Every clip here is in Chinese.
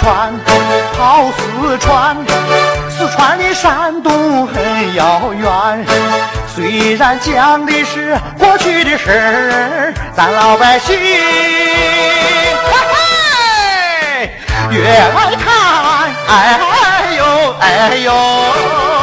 川，跑四川。四川离山东很遥远，虽然讲的是过去的事儿，咱老百姓越来看，哎呦哎呦。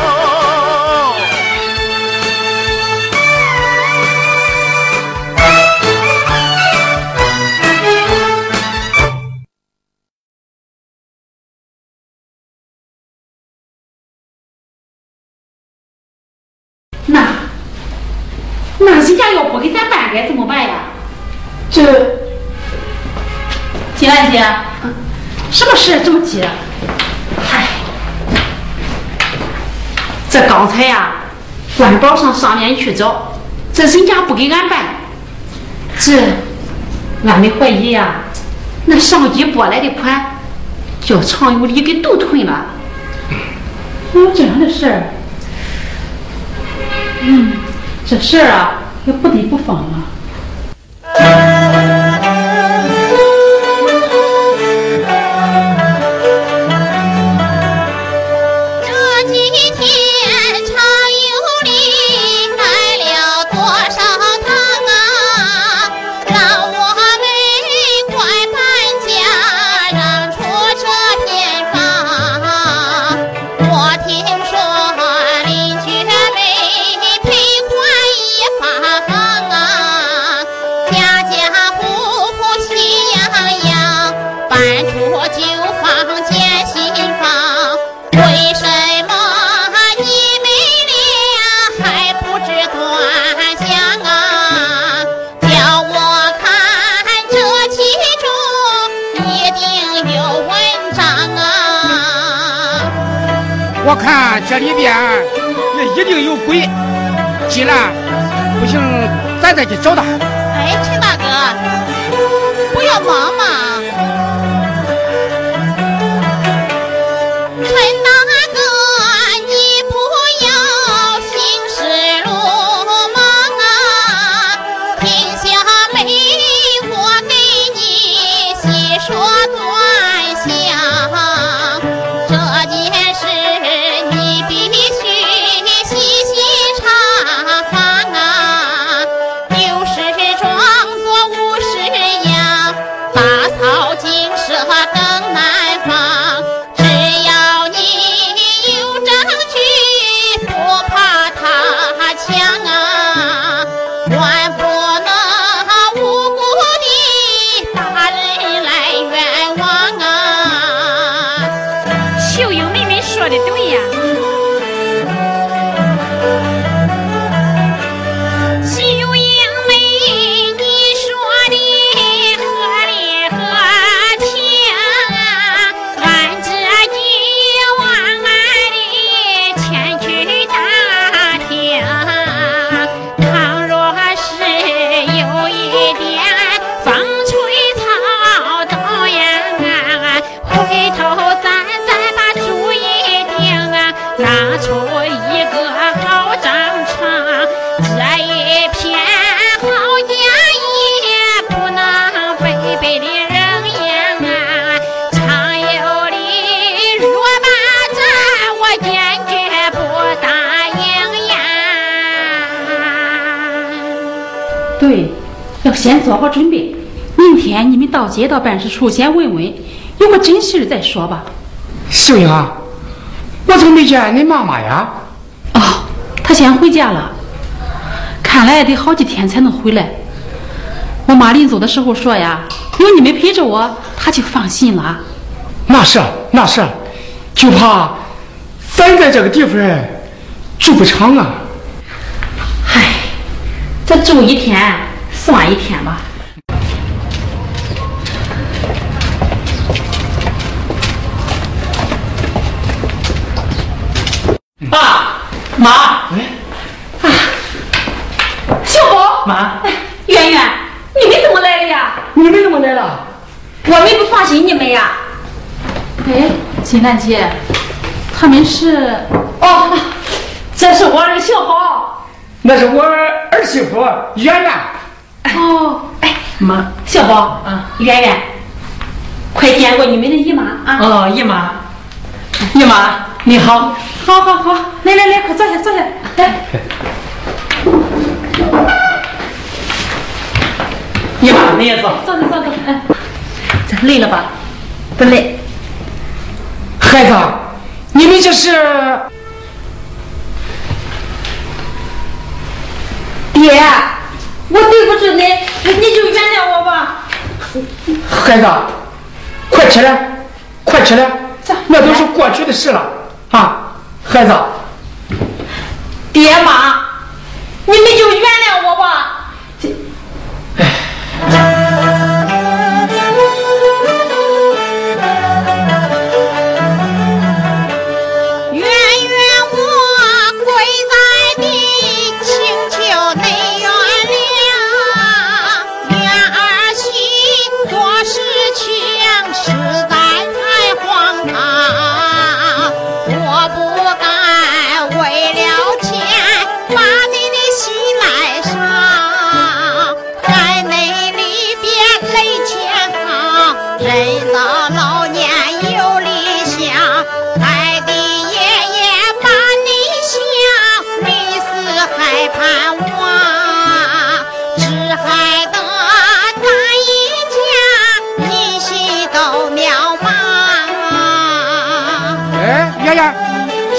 这，金兰姐，什么事这么急？嗨，这刚才呀，官保上上面去找，这人家不给俺办，这，俺们怀疑呀，那上级拨来的款，叫常有礼给都吞了。有这样的事儿？嗯。这事儿啊，也不得不放了。Thank you. 这里边也一定有鬼，既然不行，咱再去找他。哎，陈大哥，不要忙嘛。Why? 先做好准备，明天你们到街道办事处先问问，有个真事再说吧。秀英啊，我怎么没见你妈妈呀？哦，她先回家了。看看来得好几天才能回来。我妈临走的时候说呀，有你们陪着我，她就放心了。那是那是，就怕咱在这个地方住不长啊。唉，这住一天算一天吧。爸妈，哎，小宝妈，圆圆，你们怎么来了呀？你们怎么来了？我们不放心你们呀。哎，金兰姐，他们是哦，这是我的小宝。那是我儿媳妇圆圆。哦，哎，妈，小宝，啊，圆圆，快见过你们的姨妈啊！哦，姨妈，姨妈你好。好好好，来来来，快坐下坐下，来。姨妈你也坐。坐坐坐坐，哎，这累了吧？不累。孩子，你们这是？爹，我对不住你，你就原谅我吧。孩子，快起来，快起来，那都是过去的事了啊！孩子，爹妈，你们就原谅我吧。圆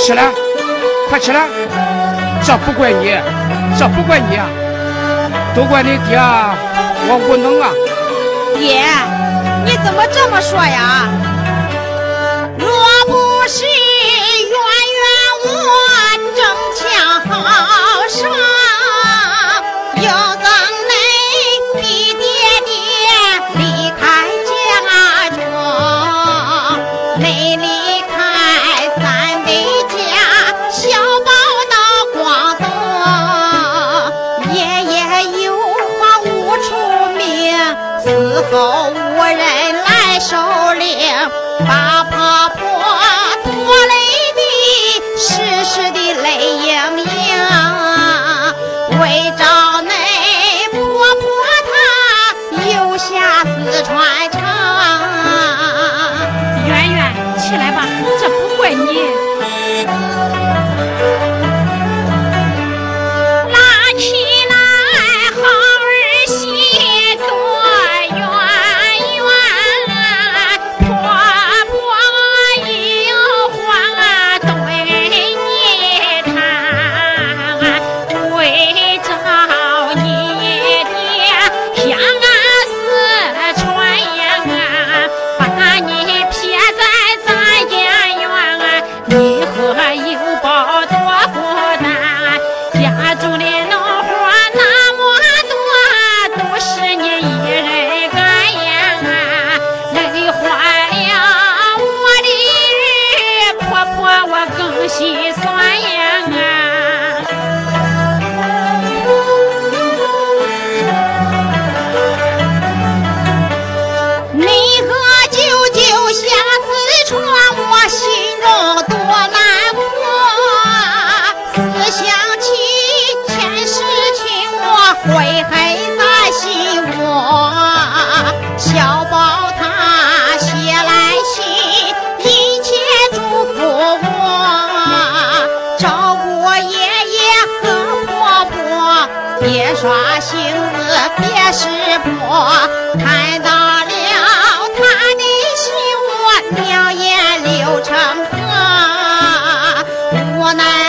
起来，快起来！这不怪你，这不怪你啊，都怪你爹，我无能啊！爹，你怎么这么说呀？别耍性子，别识破，看到了他的心，我两眼流成河，无奈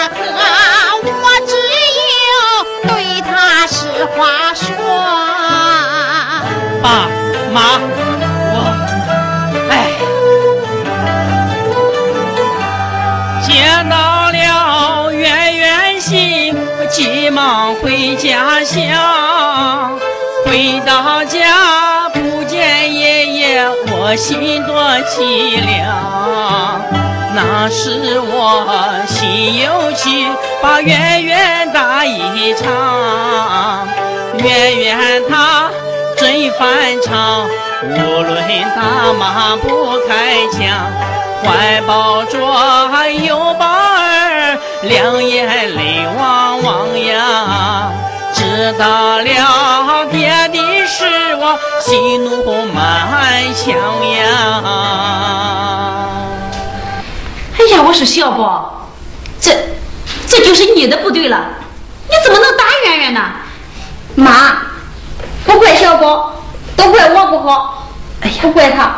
家乡，回到家不见爷爷，我心多凄凉。那时我心有气，把圆圆打一场，圆圆她真反常，无论打骂不开腔，怀抱着有宝儿，两眼泪汪汪呀。到了别的事，我喜怒满腔呀。哎呀，我说小宝，这这就是你的不对了，你怎么能打圆圆呢？妈，不怪小宝，都怪我不好。哎呀，不怪他。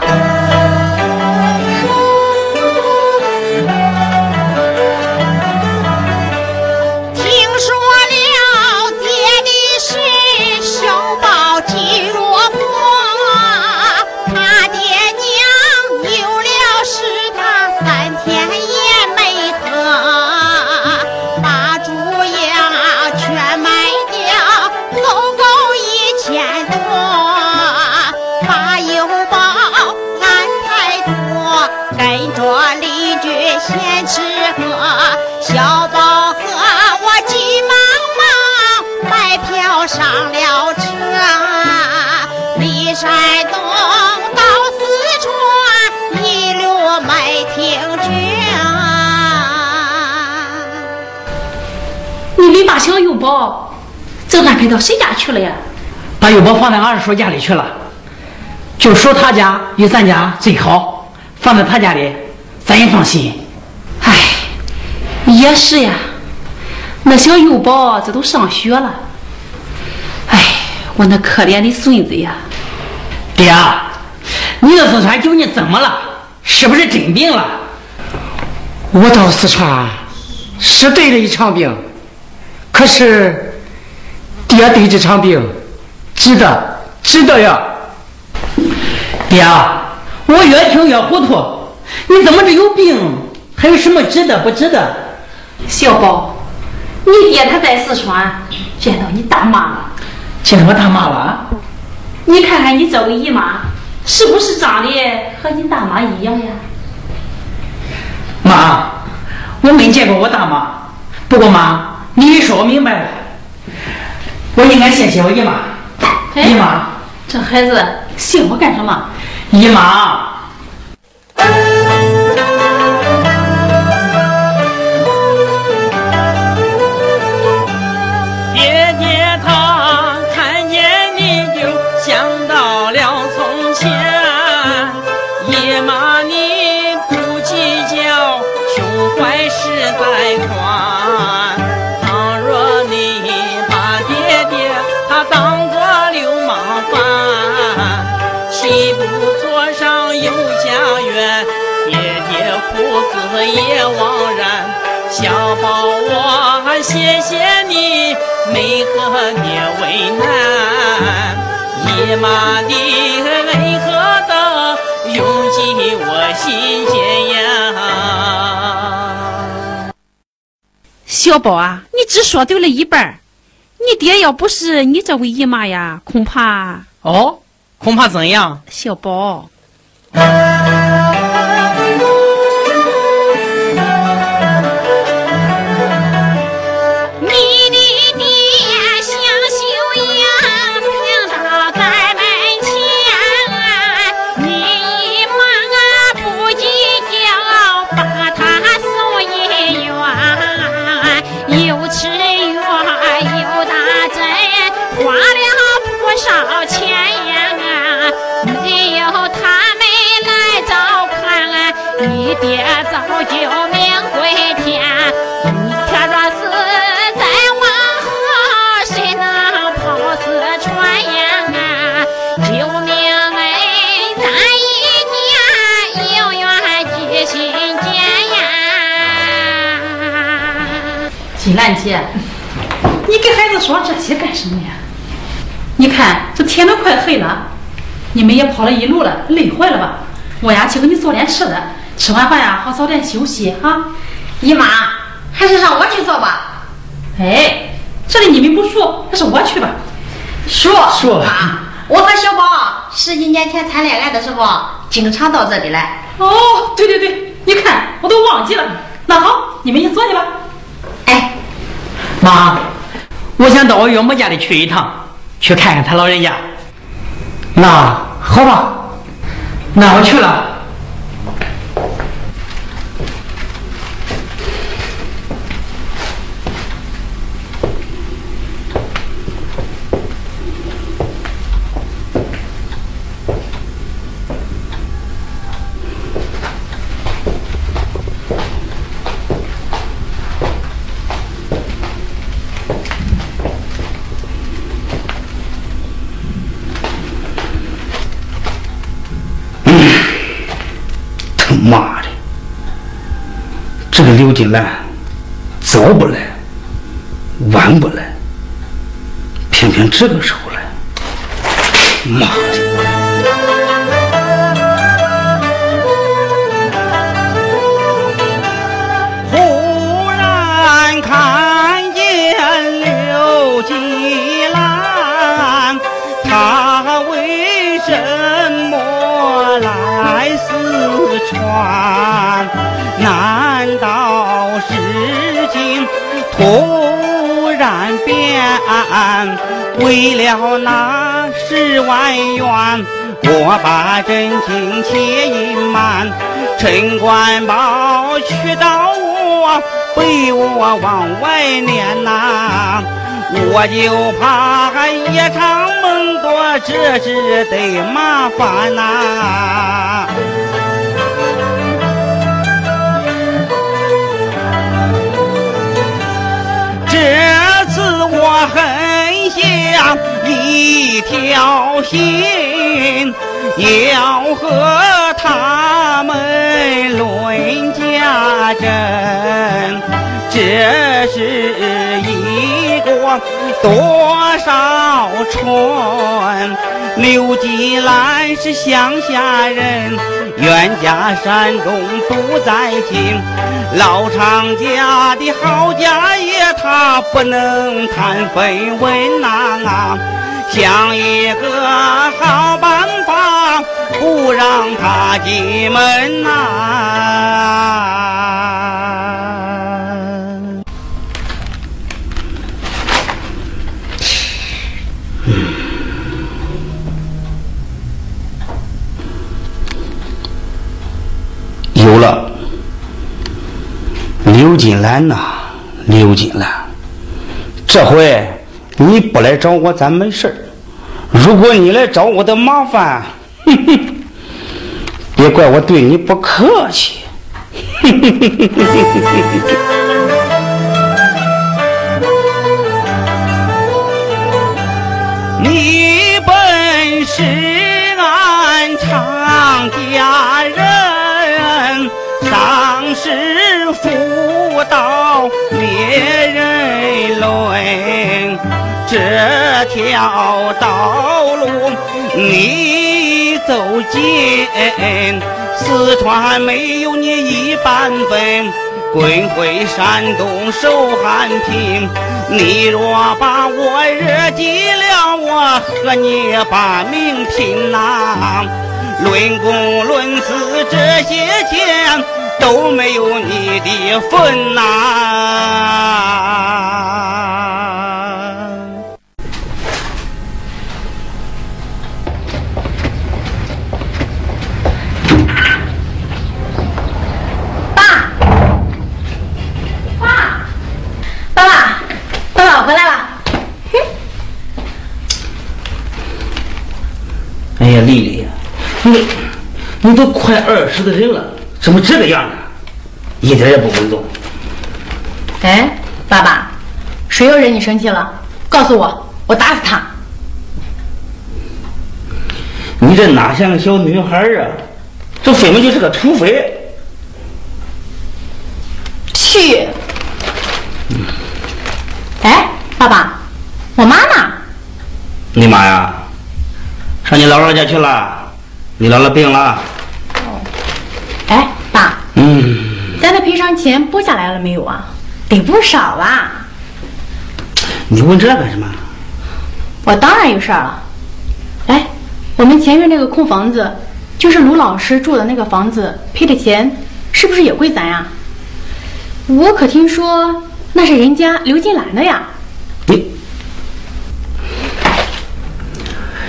排到谁家去了呀？把邮宝放在二叔家里去了，就说他家与咱家最好，放在他家里，咱也放心。哎，也是呀，那小邮宝这都上学了。哎，我那可怜的孙子呀！爹，你到四川究竟怎么了？是不是真病了？我到四川是得了一场病，可是爹对这场病值得，值得呀。爹，我越听越糊涂。你怎么这有病，还有什么值得不值得？小宝，你爹他在四川见到你大妈了。见到我大妈了？你看看你这个姨妈，是不是长得和你大妈一样呀？妈，我没见过我大妈。不过妈，你一说我明白了，我应该谢谢我姨妈。哎姨妈，这孩子谢我干什么？姨妈，也枉然。小宝，我谢谢你没和你为难，姨妈的恩和的涌进我心间呀？小宝啊，你只说对了一半儿你爹要不是你这位姨妈呀，恐怕哦，恐怕怎样？小宝。天都快黑了，你们也跑了一路了，累坏了吧？我呀去给你做点吃的，吃完饭呀好早点休息哈。姨妈，还是让我去做吧。哎，这里你们不说，还是我去吧。说说啊，我和小宝十几年前谈恋爱的时候，经常到这里来。哦，对对对，你看我都忘记了。那好，你们先坐去吧。哎，妈，我想到我岳母家里去一趟，去看看他老人家。那好吧，那我去了。他妈的，这个刘金兰早不来，晚不来，偏偏这个时候来，妈的！为了那十万元，我把真情且隐瞒。陈官宝去找我，被我往外撵呐、我就怕夜长梦多，这是得麻烦呐、这次我很像一条心，要和他们论家珍。这是多少春？刘季兰是乡下人，远家山东不在京。老常家的好家业，他不能谈绯闻呐、想一个好办法，不让他进门呐、有了，刘金兰呐，刘金兰，这回你不来找我，咱没事儿如果你来找我的麻烦，哼哼，别怪我对你不客气。你本是俺常家人，是妇道灭人伦，这条道路你走进，四川没有你一半分。滚回山东受寒贫，你若把我惹急了，我和你把命拼呐、论功论死这些钱都没有你的份呐、爸爸，爸爸，我回来了。哎呀，丽丽呀，你你都快二十的人了，怎么这个样啊？一点也不稳重。哎，爸爸，谁又惹你生气了？告诉我，我打死他。你这哪像个小女孩啊？这分明就是个土匪。去。哎，爸爸，我妈呢？你妈呀，上你姥姥家去了。你姥姥病了。咱的赔偿钱拨下来了没有啊？得不少啊。你问这干什么？我当然有事儿了。哎，我们前院那个空房子，就是卢老师住的那个房子，赔的钱是不是也归咱呀？我可听说那是人家刘金兰的呀。你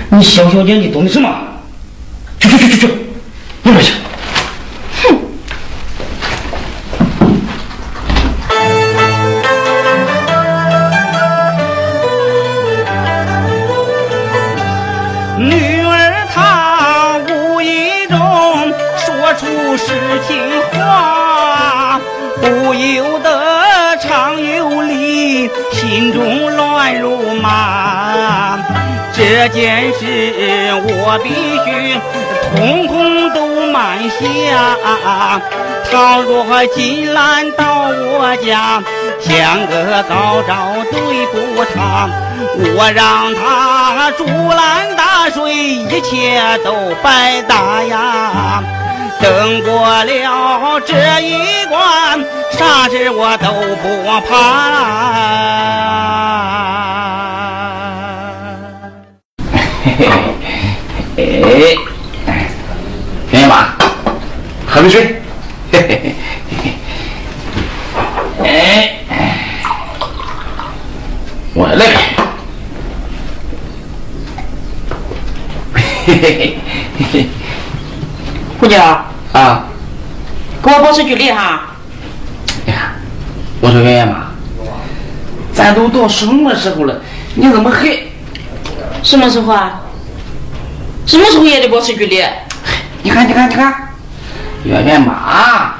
你小小年纪懂的什么？去去去去去，一边去！件事我必须通通都瞒下。倘若金兰到我家，像个高招对付他，我让他竹篮打水，一切都白搭呀。等过了这一关，啥事我都不怕。嘿嘿哎，愿意吗？喝杯水。嘿嘿嘿嘿哎，我来。嘿嘿嘿嘿。胡椒，啊，给我保持距离哈。哎呀，我说圆圆妈，咱都到什么时候了，你怎么还？什么时候啊？什么时候也得保持距离？你看，你看，你看，圆圆妈，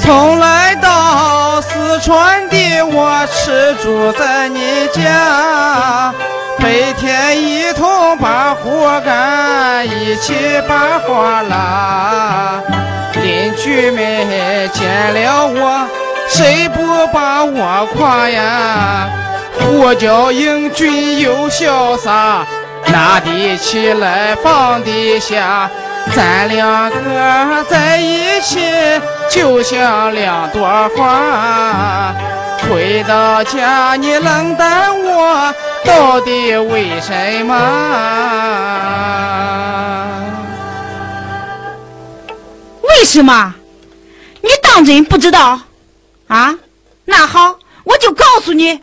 从来到四川的我吃住在你家，白天一同把活干，一起把活拉。邻居们见了我，谁不把我夸呀？呼叫英俊又潇洒，拿得起来放得下，咱两个在一起就像两朵花。回到家你冷淡我，到底为什么？为什么？你当真不知道？啊？那好，我就告诉你。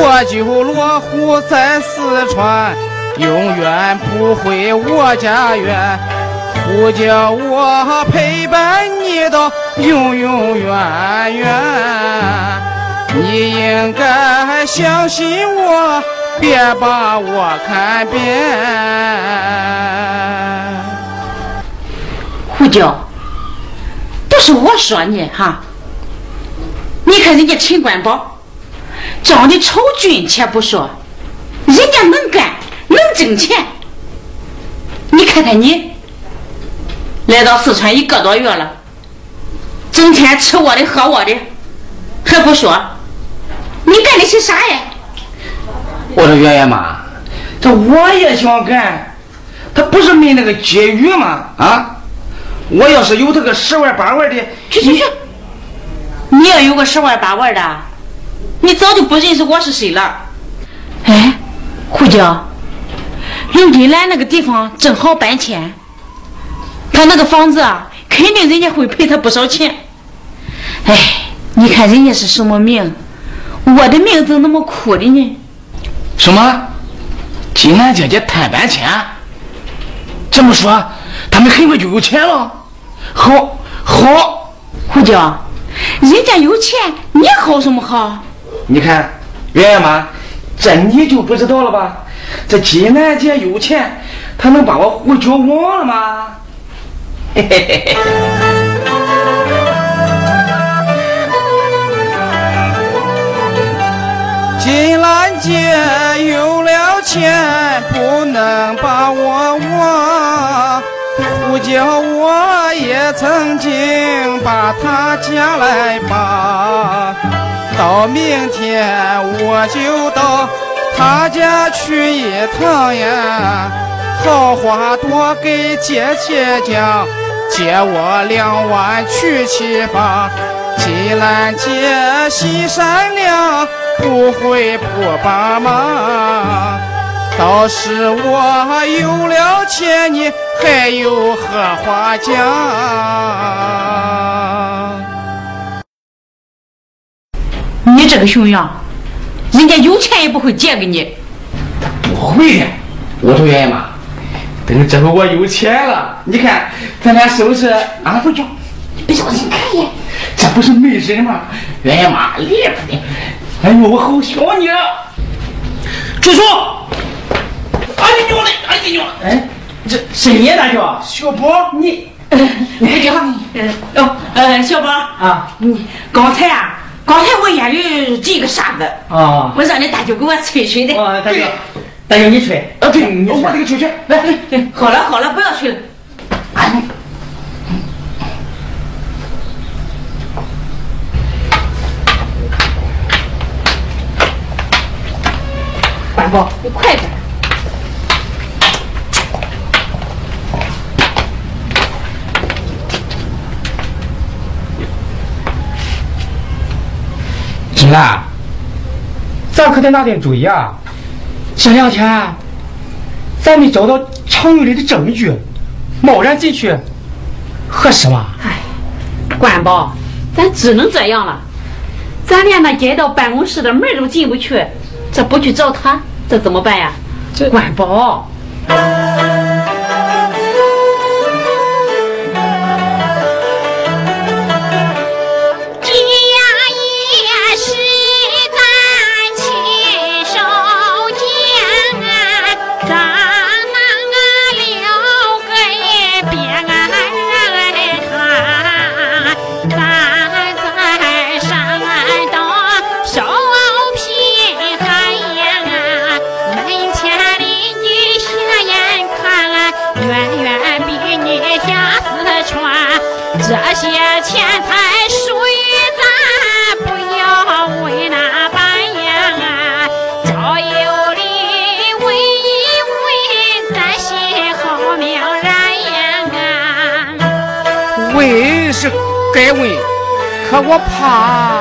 我就落户在四川，永远不回我家园。呼叫我陪伴你到永永远远。你应该相信我，别把我看扁。胡椒，不是我说你哈，你看人家陈官宝长得丑俊且不说，人家能干能挣钱。你看看你，来到四川一个多月了，整天吃我的喝我的，还不说，你干的是啥呀？我说圆圆妈，这我也想干，他不是没那个机遇吗？啊，我要是有他个十万八万的，去去去！你要有个十万八万的，你早就不认识我是谁了。哎，胡椒，刘金兰那个地方正好搬迁，他那个房子啊，肯定人家会赔他不少钱。哎，你看人家是什么命，我的命怎么那么苦的呢？什么？金兰姐姐摊搬迁？这么说，他们很快就有钱了？好，好，胡椒，人家有钱，你好什么好？你看，圆圆妈，这你就不知道了吧？这金兰姐有钱，她能把我胡椒忘了吗？嘿嘿嘿嘿。金兰姐有了钱，不能把我忘。胡椒我也曾经把她嫁来吧。到明天我就到他家去一趟呀，好话多给姐姐讲，借我两万娶妻房。既然姐心善良。不会不帮忙，到时我有了钱，你还有何话讲？你这个熊样，人家有钱也不会借给你。不会的，我说圆圆妈，等这回我有钱了，你看咱俩是不是啊？不叫，别小心看一眼，这不是媒人吗？圆圆妈厉害的。哎呦，我好想你啊！住手！哎呀娘嘞！哎呀娘！哎，这是你大舅？小宝，你，你叫，哦，呃，小宝啊，你刚才啊，刚才我眼里这个沙子啊，我让你大舅给我吹吹的。哦，大舅，大舅你吹。啊，对，我这个吹吹。来，好了好了，不要吹了。哎。管宝，你快点！金兰，咱可得拿点主意啊！这两天咱没找到常有里的证据，贸然进去合适吗？哎，管宝，咱只能这样了。咱连那街道办公室的门都进不去，这不去找他，这怎么办呀？这管宝。可我怕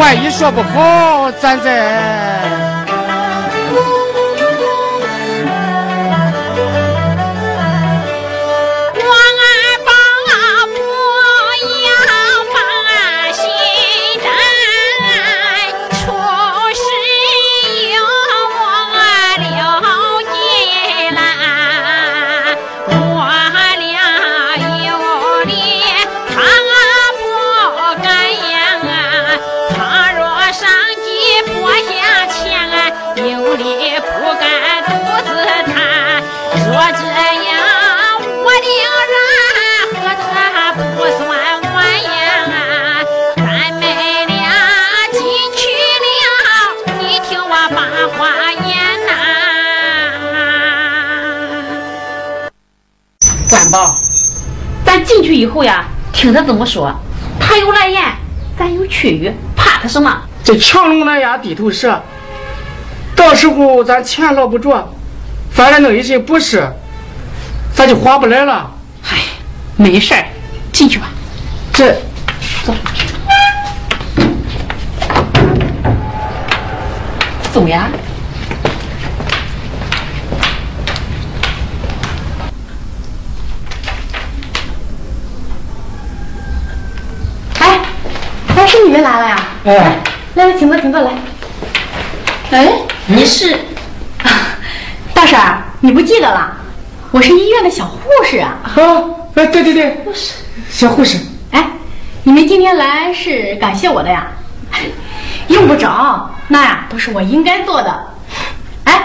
万一说不好，咱再。后呀，听他怎么说，他有来言，咱有去语，怕他什么？这强龙难压地头蛇，到时候咱钱捞不着，反正弄一身不是，咱就划不来了。哎，没事儿，进去吧。来来。哎，你是？大婶儿，你不记得了？我是医院的小护士啊。哦，哎，对对对，小护士。哎，你们今天来是感谢我的呀？用不着，那呀都是我应该做的。哎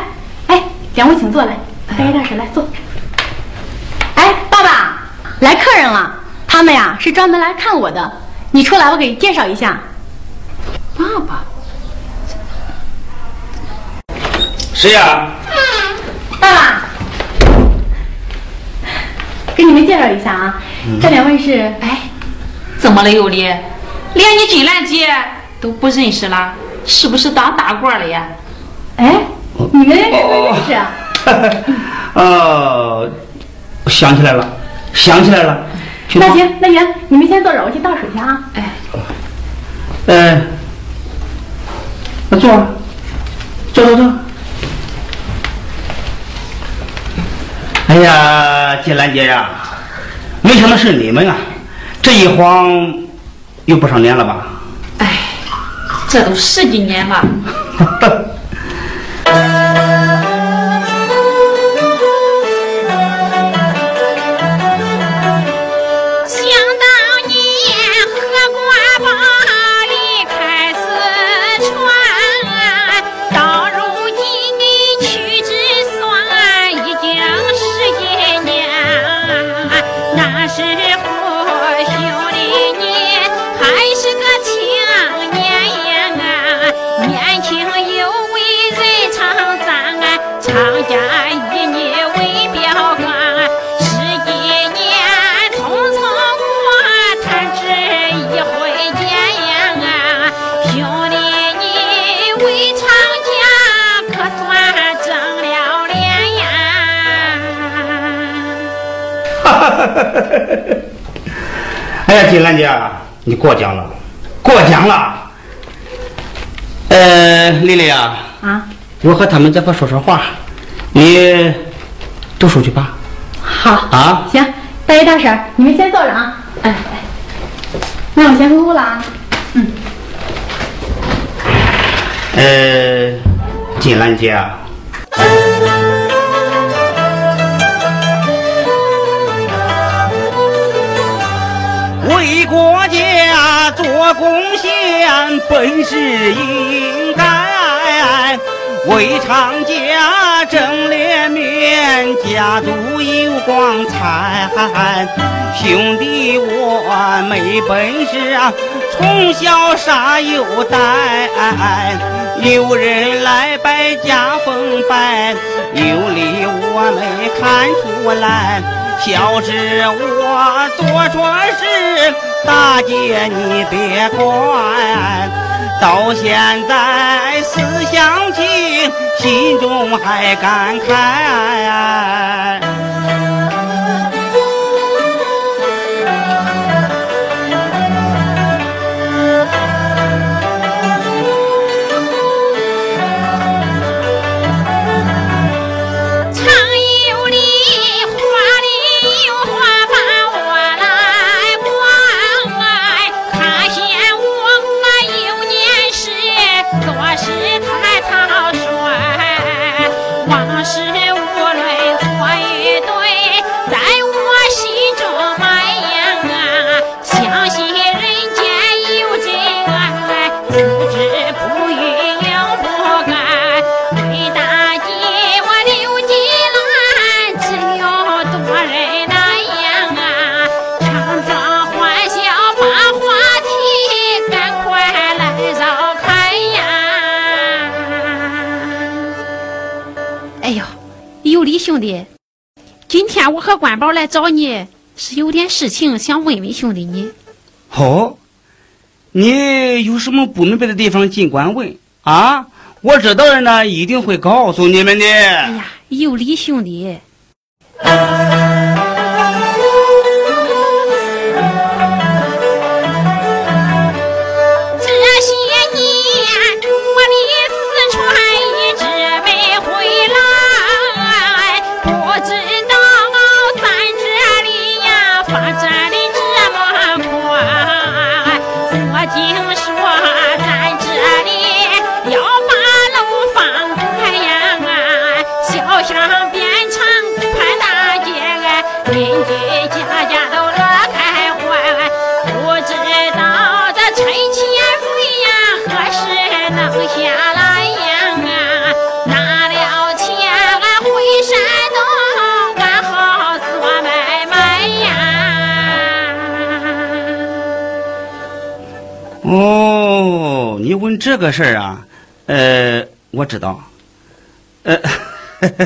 哎，两位请坐来，哎，大婶来坐。哎，爸爸，来客人了，他们呀是专门来看我的。你出来，我给你介绍一下。爸爸，谁呀？爸爸，给你们介绍一下啊，这两位是哎，怎么了，有理？连你金兰姐都不认识了，是不是当大官了呀？哎，你们是不认识啊？哦，想起来了，想起来了。那行，那行，你们先坐着，我去倒水去啊。哎，呃，那坐，坐坐坐。哎呀，金兰姐呀，没想到是你们啊！这一晃有不少年了吧？哎，这都十几年了。那 哎呀，金兰姐，你过奖了，过奖了。呃，丽丽啊，啊，我和他们再不说说话，你读书去吧。好啊行，大爷大婶，你们先坐着啊。哎哎，那我先回屋了啊。嗯呃，金兰姐啊，做贡献本是应该，为长家争脸面，家族有光彩。兄弟我没本事啊，从小啥有带，有人来拜家风拜，有理我没看出来。小侄我做错事，大姐你别管。到现在思想情，心中还感慨。天我和关宝来找你，是有点事情想问问兄弟你。哦，你有什么不明白的地方尽管问啊！我知道的呢，一定会告诉你们的。哎呀，有理兄弟。这个事儿啊？呃，我知道。呃，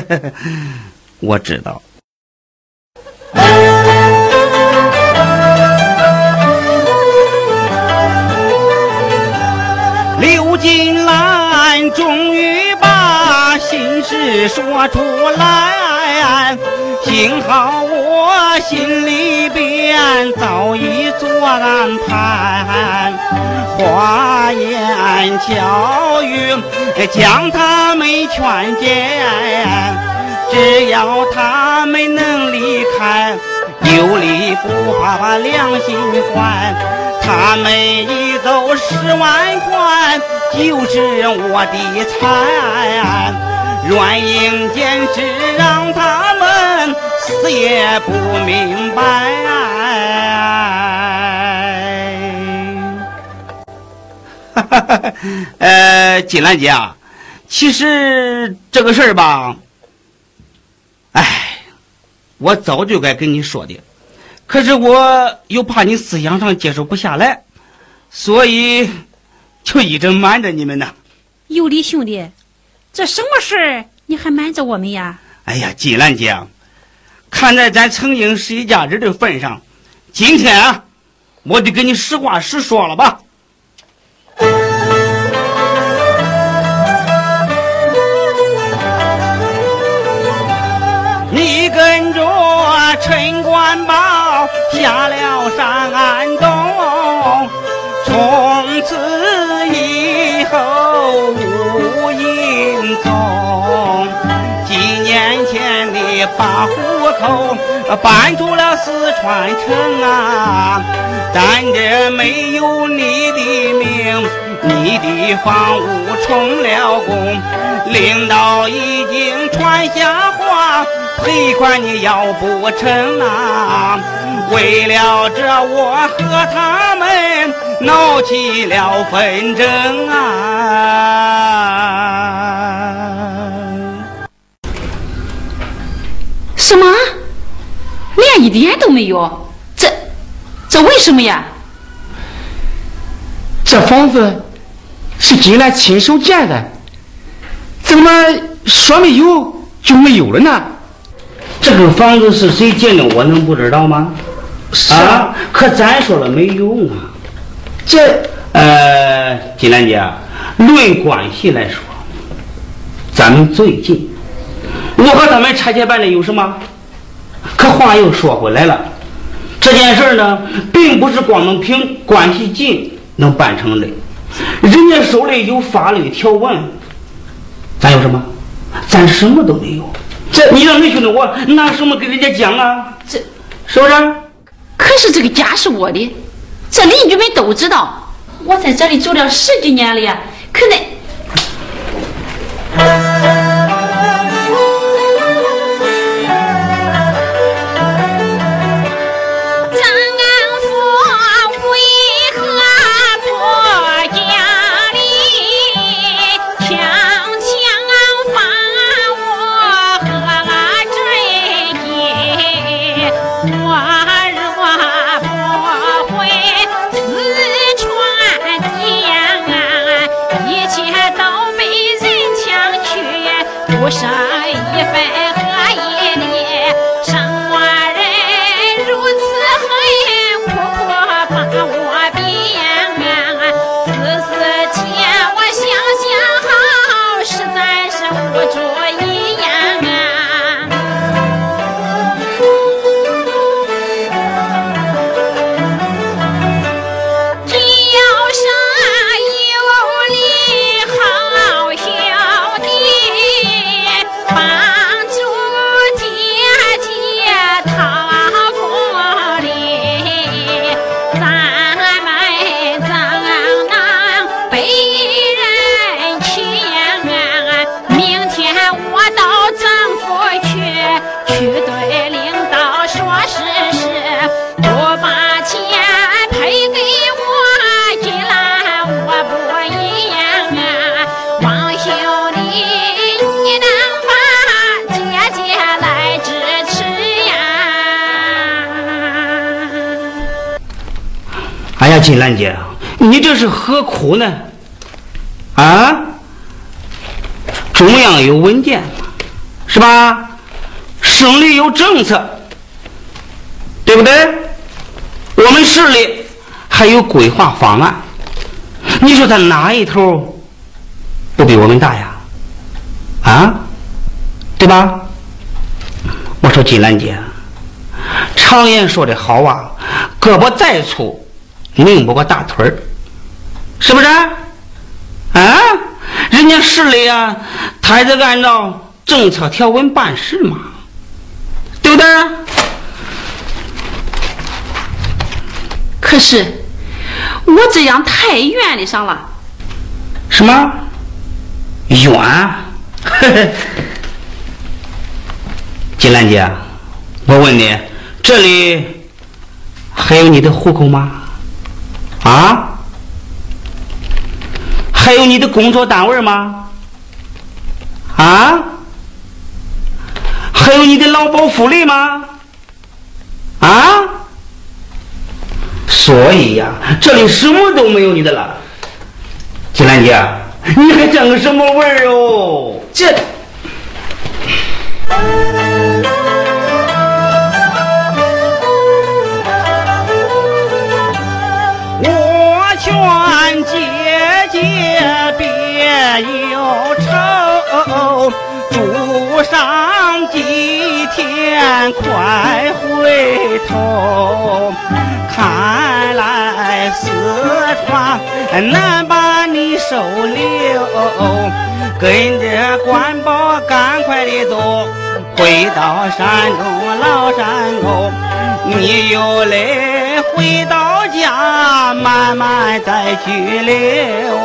我知道。刘金兰终于把心事说出来，幸好我心里边早已做安排，花言巧语将他们劝解，只要他们能离开，有理不怕把良心还。他们一走十万块，就是我的财。软硬兼施，让他们死也不明白。呃，金兰姐啊，其实这个事儿吧，哎，我早就该跟你说的。可是我又怕你思想上接受不下来，所以就一直瞒着你们呢。有理兄弟，这什么事儿你还瞒着我们呀？哎呀，金兰姐，看在咱曾经是一家人的份上，今天啊，我就跟你实话实说了吧。我陈官宝下了山东，从此以后无影踪。几年前你把户口搬出了四川城啊，咱这没有你的名，你的房屋充了公，领导已经传下话。赔款你要不成啊？为了这，我和他们闹起了纷争啊！什么？连一点都没有？这这为什么呀？这房子是金兰亲手建的，怎么说没有就没有了呢？这个房子是谁建的？我能不知道吗？啊！可咱说了没用啊！这呃，金兰姐，论关系来说，咱们最近，我和他们拆迁办的有什么？可话又说回来了，这件事呢，并不是光能凭关系近能办成的，人家手里有法律条文，咱有什么？咱什么都没有。这你让恁兄弟我拿什么跟人家讲啊？这是不是？可是这个家是我的，这邻居们都知道。我在这里住了十几年了呀，可那。我若不回四川建安一切都被人抢去不身金兰姐，你这是何苦呢？啊，中央有文件，是吧？省里有政策，对不对？我们市里还有规划方案，你说他哪一头不比我们大呀？啊，对吧？我说金兰姐，常言说的好啊，胳膊再粗，拧不过大腿儿，是不是？啊，人家市里啊，他还得按照政策条文办事嘛，对不对？可是我这样太远的上了。什么？冤？金兰姐，我问你，这里还有你的户口吗？啊？还有你的工作单位吗？啊？还有你的劳保福利吗？啊？所以呀，这里什么都没有你的了。金兰姐，你还占个什么味儿哟？这。姐姐别忧愁，住上几天快回头。看来四川难把你收留，跟着官保赶快的走，回到山东老山沟。你有泪回到家，慢慢再去流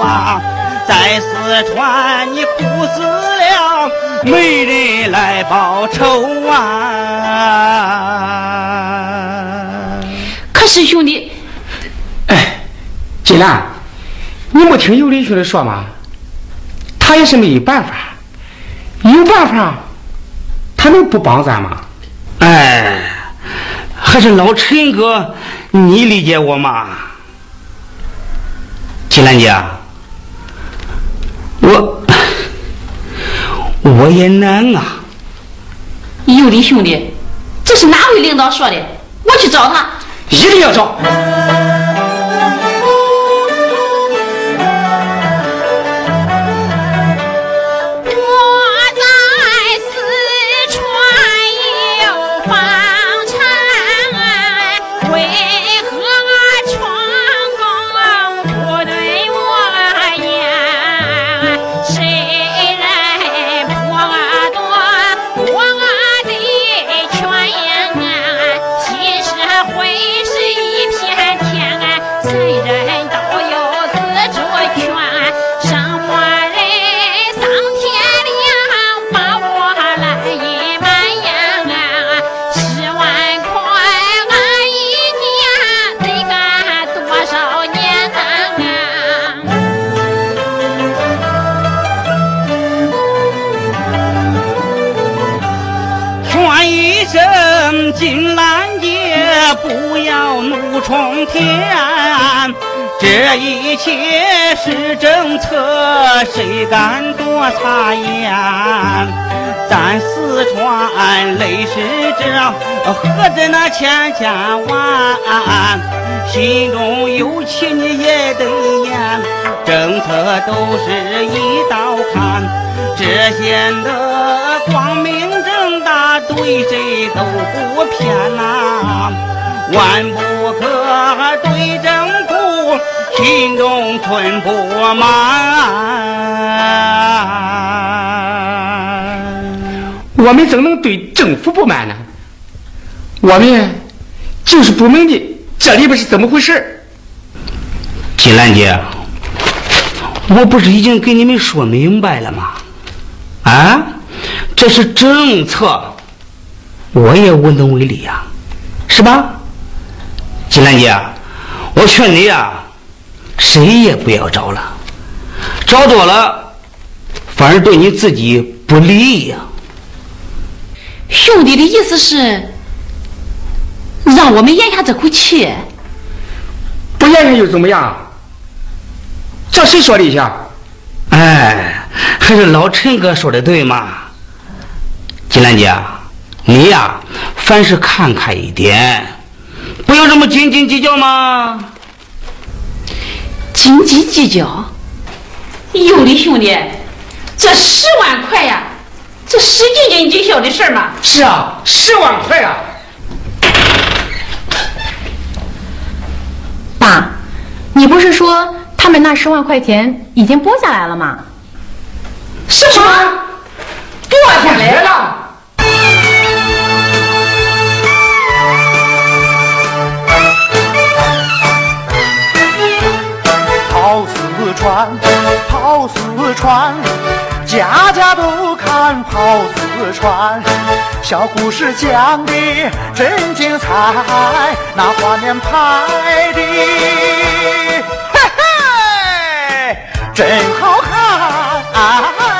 啊。在四川你苦死了，没人来报仇啊。可是兄弟，哎，金兰，你没听尤林兄弟说吗？他也是没有办法，有办法，他能不帮咱吗？哎，还是老陈哥，你理解我吗？金兰姐，我我也难啊。有的兄弟，这是哪位领导说的？我去找他。一定要找。这一切是政策，谁敢多插言？咱四川累世者，何止那千千万？心中有气你也得言，政策都是一刀砍，这显得光明正大，对谁都不偏呐、万不可对政府心中存不满。我们怎能对政府不满呢？我们就是不明白这里边是怎么回事。金兰姐，我不是已经给你们说明白了吗？啊，这是政策，我也无能为力呀、是吧？金兰姐，我劝你呀、谁也不要找了，找多了反而对你自己不利呀、兄弟的意思是让我们咽下这口气。不咽下又怎么样？这谁说的一下？哎，还是老陈哥说的对嘛。金兰姐，你呀，凡事看开一点，不要这么斤斤计较嘛。斤斤计较？有的兄弟，这十万块呀，这是斤斤计较的事儿吗？是啊，十万块啊！爸，你不是说他们那十万块钱已经拨下来了吗？什么？拨下来了？川，跑四川，家家都看跑四川。小故事讲的真精彩，那画面拍的，嘿嘿，真好看。